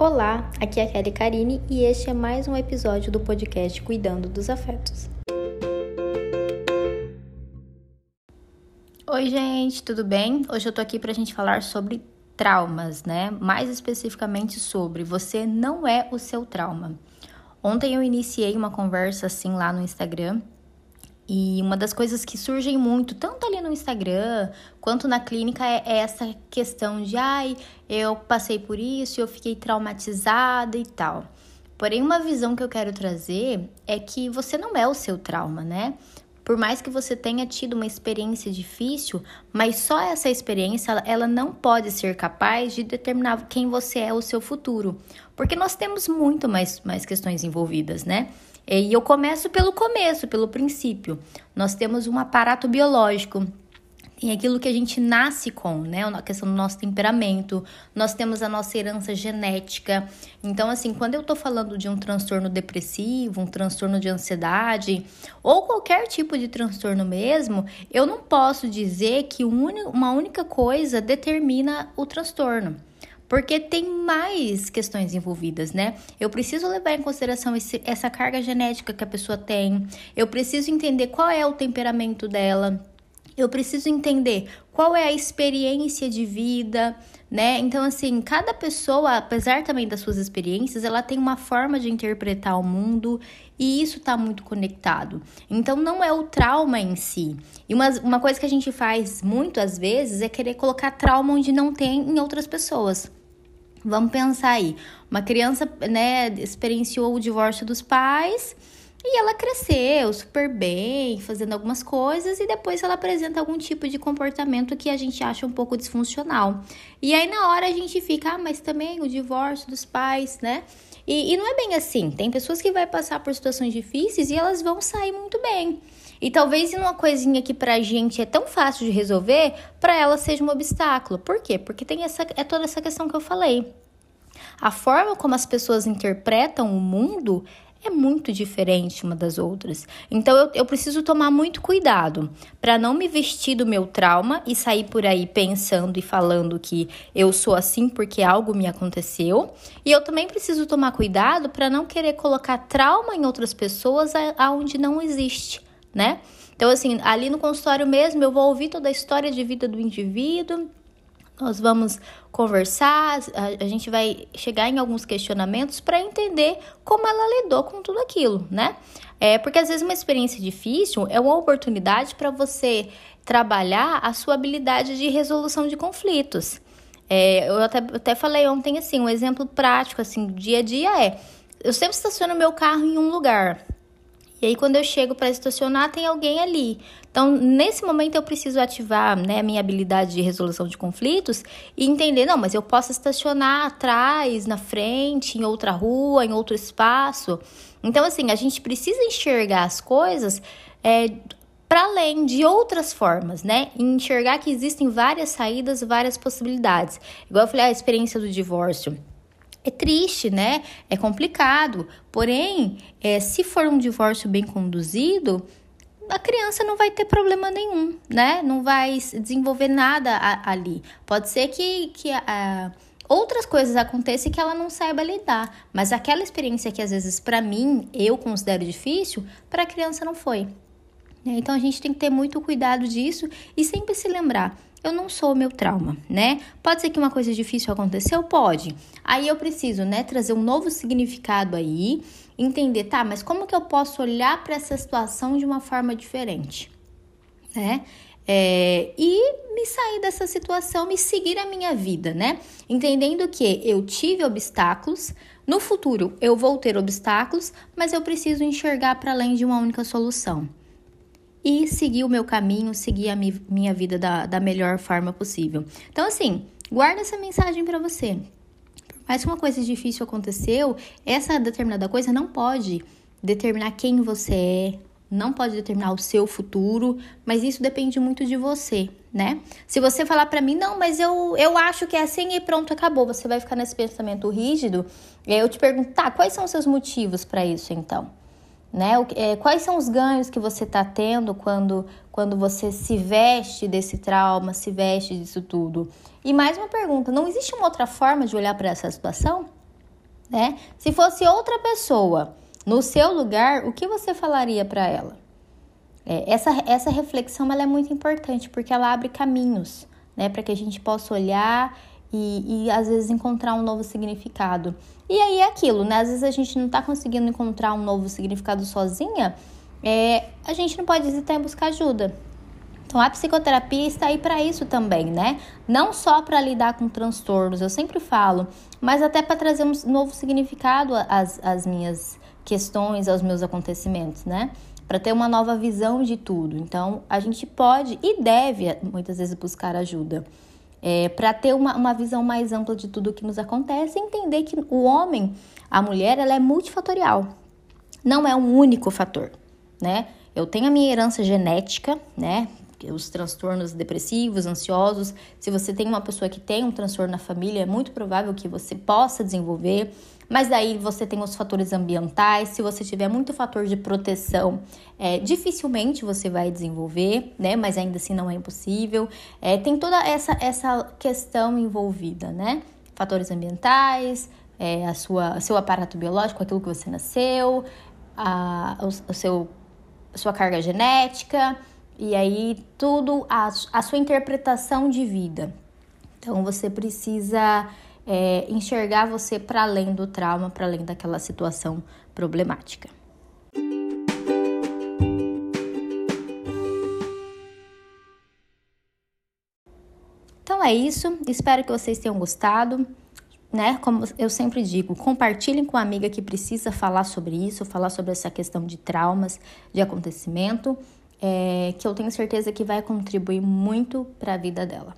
Olá, aqui é a Kelly Karine e este é mais um episódio do podcast Cuidando dos Afetos. Oi, gente, tudo bem? Hoje eu tô aqui pra gente falar sobre traumas, né? Mais especificamente sobre você não é o seu trauma. Ontem eu iniciei uma conversa assim lá no Instagram e uma das coisas que surgem muito, tanto ali no Instagram quanto na clínica, é essa questão de ai, eu passei por isso, eu fiquei traumatizada e tal. Porém, uma visão que eu quero trazer é que você não é o seu trauma, né? Por mais que você tenha tido uma experiência difícil, mas só essa experiência ela não pode ser capaz de determinar quem você é o seu futuro, porque nós temos muito mais, mais questões envolvidas, né? E eu começo pelo começo, pelo princípio. Nós temos um aparato biológico tem aquilo que a gente nasce com, né? A questão do nosso temperamento, nós temos a nossa herança genética. Então, assim, quando eu tô falando de um transtorno depressivo, um transtorno de ansiedade, ou qualquer tipo de transtorno mesmo, eu não posso dizer que uma única coisa determina o transtorno porque tem mais questões envolvidas, né? Eu preciso levar em consideração esse, essa carga genética que a pessoa tem, eu preciso entender qual é o temperamento dela. Eu preciso entender qual é a experiência de vida, né? Então, assim, cada pessoa, apesar também das suas experiências, ela tem uma forma de interpretar o mundo e isso está muito conectado. Então, não é o trauma em si. E uma, uma coisa que a gente faz muito às vezes é querer colocar trauma onde não tem em outras pessoas. Vamos pensar aí. Uma criança, né, experienciou o divórcio dos pais e ela cresceu super bem, fazendo algumas coisas, e depois ela apresenta algum tipo de comportamento que a gente acha um pouco disfuncional. E aí na hora a gente fica, ah, mas também o divórcio dos pais, né? E, e não é bem assim. Tem pessoas que vai passar por situações difíceis e elas vão sair muito bem. E talvez uma coisinha que pra gente é tão fácil de resolver, para ela seja um obstáculo. Por quê? Porque tem essa é toda essa questão que eu falei. A forma como as pessoas interpretam o mundo é muito diferente uma das outras. Então eu, eu preciso tomar muito cuidado para não me vestir do meu trauma e sair por aí pensando e falando que eu sou assim porque algo me aconteceu. E eu também preciso tomar cuidado para não querer colocar trauma em outras pessoas aonde não existe né? Então, assim, ali no consultório mesmo, eu vou ouvir toda a história de vida do indivíduo, nós vamos conversar, a, a gente vai chegar em alguns questionamentos para entender como ela lidou com tudo aquilo, né? É porque às vezes uma experiência difícil é uma oportunidade para você trabalhar a sua habilidade de resolução de conflitos. É, eu até, até falei ontem assim, um exemplo prático assim do dia a dia é: eu sempre estaciono meu carro em um lugar. E aí, quando eu chego para estacionar, tem alguém ali. Então, nesse momento, eu preciso ativar né, a minha habilidade de resolução de conflitos e entender: não, mas eu posso estacionar atrás, na frente, em outra rua, em outro espaço. Então, assim, a gente precisa enxergar as coisas é, para além de outras formas, né? Enxergar que existem várias saídas, várias possibilidades. Igual eu falei, a experiência do divórcio é triste, né? É complicado. Porém, é, se for um divórcio bem conduzido, a criança não vai ter problema nenhum, né? Não vai desenvolver nada a, ali. Pode ser que, que a, outras coisas aconteçam que ela não saiba lidar, mas aquela experiência que às vezes para mim eu considero difícil, para a criança não foi. Então a gente tem que ter muito cuidado disso e sempre se lembrar eu não sou o meu trauma, né? Pode ser que uma coisa difícil aconteceu? Pode. Aí eu preciso, né, trazer um novo significado aí, entender, tá, mas como que eu posso olhar para essa situação de uma forma diferente, né? É, e me sair dessa situação e seguir a minha vida, né? Entendendo que eu tive obstáculos, no futuro eu vou ter obstáculos, mas eu preciso enxergar para além de uma única solução e seguir o meu caminho, seguir a mi minha vida da, da melhor forma possível. Então, assim, guarda essa mensagem para você. Mas se uma coisa difícil aconteceu, essa determinada coisa não pode determinar quem você é, não pode determinar o seu futuro, mas isso depende muito de você, né? Se você falar para mim, não, mas eu, eu acho que é assim e pronto, acabou, você vai ficar nesse pensamento rígido, e aí eu te pergunto, tá, quais são os seus motivos para isso então? Né? É, quais são os ganhos que você está tendo quando, quando você se veste desse trauma, se veste disso tudo? E mais uma pergunta: não existe uma outra forma de olhar para essa situação? né? Se fosse outra pessoa no seu lugar, o que você falaria para ela? É, essa, essa reflexão ela é muito importante porque ela abre caminhos, né, para que a gente possa olhar e, e, às vezes encontrar um novo significado. E aí é aquilo, né? Às vezes a gente não está conseguindo encontrar um novo significado sozinha, é, a gente não pode hesitar em buscar ajuda. Então a psicoterapia está aí para isso também, né? Não só para lidar com transtornos, eu sempre falo, mas até para trazer um novo significado às, às minhas questões, aos meus acontecimentos, né? Para ter uma nova visão de tudo. Então a gente pode e deve muitas vezes buscar ajuda. É, para ter uma, uma visão mais ampla de tudo o que nos acontece entender que o homem, a mulher, ela é multifatorial, não é um único fator, né? Eu tenho a minha herança genética, né? Os transtornos depressivos, ansiosos. Se você tem uma pessoa que tem um transtorno na família, é muito provável que você possa desenvolver. Mas daí você tem os fatores ambientais. Se você tiver muito fator de proteção, é, dificilmente você vai desenvolver, né? Mas ainda assim não é impossível. É, tem toda essa, essa questão envolvida, né? Fatores ambientais, é, a sua, seu aparato biológico, aquilo que você nasceu, a, o, o seu, a sua carga genética. E aí, tudo, a, a sua interpretação de vida. Então, você precisa é, enxergar você para além do trauma, para além daquela situação problemática. Então é isso, espero que vocês tenham gostado. Né? Como eu sempre digo, compartilhem com a amiga que precisa falar sobre isso, falar sobre essa questão de traumas, de acontecimento é, que eu tenho certeza que vai contribuir muito para a vida dela.